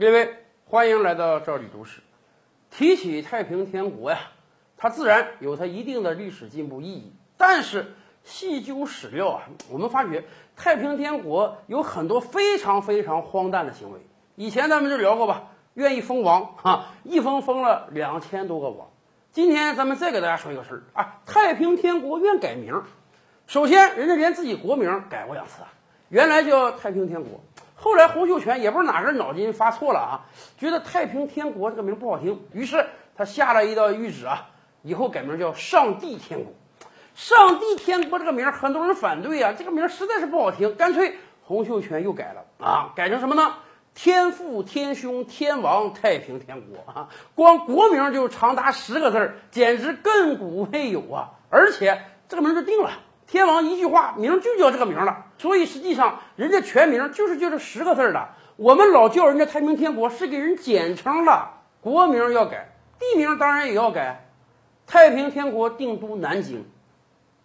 列位，欢迎来到赵李读史。提起太平天国呀，它自然有它一定的历史进步意义。但是细究史料啊，我们发觉太平天国有很多非常非常荒诞的行为。以前咱们就聊过吧，愿意封王哈，一封封了两千多个王。今天咱们再给大家说一个事儿啊，太平天国愿改名。首先，人家连自己国名改过两次啊，原来叫太平天国。后来洪秀全也不知道哪根脑筋发错了啊，觉得太平天国这个名不好听，于是他下了一道谕旨啊，以后改名叫上帝天国。上帝天国这个名很多人反对啊，这个名实在是不好听，干脆洪秀全又改了啊，改成什么呢？天父天兄天王太平天国啊，光国名就长达十个字儿，简直亘古未有啊！而且这个名就定了。天王一句话，名就叫这个名了，所以实际上人家全名就是就这十个字的。我们老叫人家太平天国，是给人简称了。国名要改，地名当然也要改。太平天国定都南京，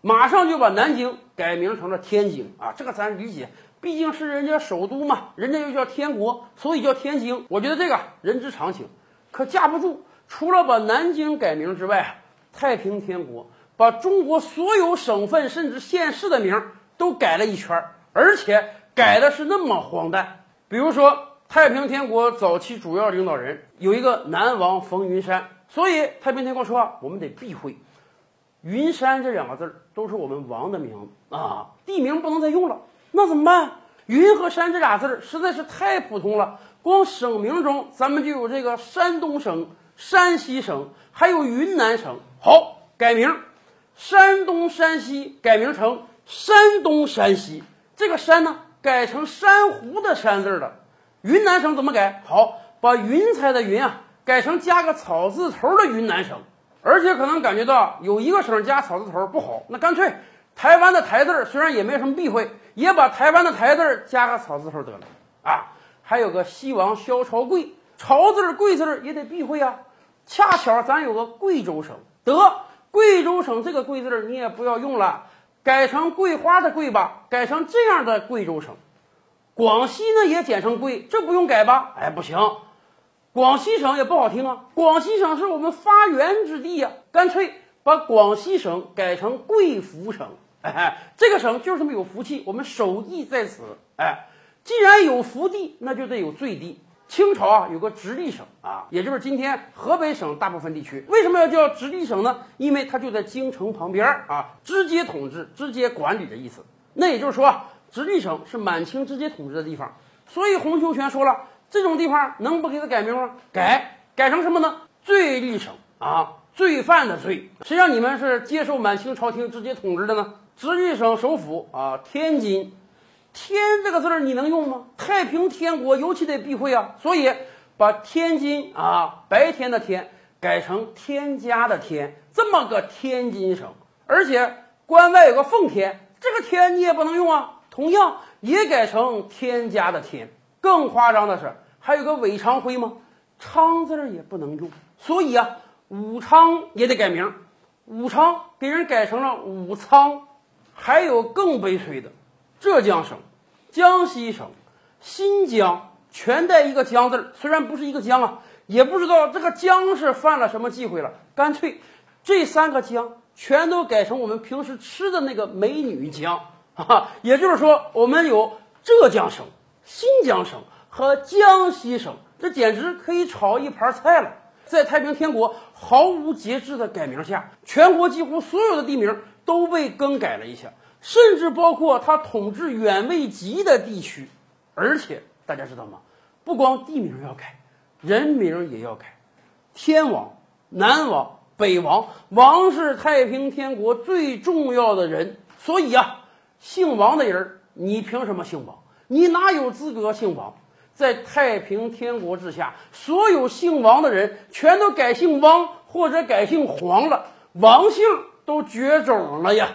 马上就把南京改名成了天津啊！这个咱理解，毕竟是人家首都嘛，人家又叫天国，所以叫天津。我觉得这个人之常情。可架不住，除了把南京改名之外，太平天国。把中国所有省份甚至县市的名都改了一圈，而且改的是那么荒诞。比如说，太平天国早期主要领导人有一个南王冯云山，所以太平天国说啊我们得避讳“云山”这两个字儿都是我们王的名字啊，地名不能再用了。那怎么办？“云”和“山”这俩字儿实在是太普通了，光省名中咱们就有这个山东省、山西省，还有云南省。好，改名。山东、山西改名成山东、山西，这个山呢改成珊瑚的山字了。云南省怎么改？好，把云彩的云啊改成加个草字头的云南省。而且可能感觉到有一个省加草字头不好，那干脆台湾的台字虽然也没什么避讳，也把台湾的台字加个草字头得了啊。还有个西王萧朝贵，朝字贵字也得避讳啊。恰巧咱有个贵州省，得。贵州省这个“贵”字你也不要用了，改成桂花的“桂”吧，改成这样的贵州省。广西呢也简称“贵”，这不用改吧？哎，不行，广西省也不好听啊。广西省是我们发源之地呀，干脆把广西省改成贵福省。哎，这个省就是这么有福气，我们首义在此。哎，既然有福地，那就得有罪地。清朝啊，有个直隶省啊，也就是今天河北省大部分地区。为什么要叫直隶省呢？因为它就在京城旁边啊，直接统治、直接管理的意思。那也就是说，直隶省是满清直接统治的地方。所以洪秀全说了，这种地方能不给他改名吗？改，改成什么呢？罪隶省啊，罪犯的罪。谁让你们是接受满清朝廷直接统治的呢？直隶省首府啊，天津。天这个字儿你能用吗？太平天国尤其得避讳啊，所以把天津啊白天的天改成天加的天，这么个天津省。而且关外有个奉天，这个天你也不能用啊，同样也改成天加的天。更夸张的是，还有个韦昌辉吗？昌字儿也不能用，所以啊，武昌也得改名，武昌给人改成了武昌。还有更悲催的。浙江省、江西省、新疆全带一个“江”字儿，虽然不是一个江啊，也不知道这个江是犯了什么忌讳了。干脆这三个江全都改成我们平时吃的那个美女江，哈，也就是说，我们有浙江省、新疆省和江西省，这简直可以炒一盘菜了。在太平天国毫无节制的改名下，全国几乎所有的地名都被更改了一下。甚至包括他统治远未及的地区，而且大家知道吗？不光地名要改，人名也要改。天王、南王、北王，王是太平天国最重要的人，所以啊，姓王的人，你凭什么姓王？你哪有资格姓王？在太平天国之下，所有姓王的人全都改姓汪或者改姓黄了，王姓都绝种了呀。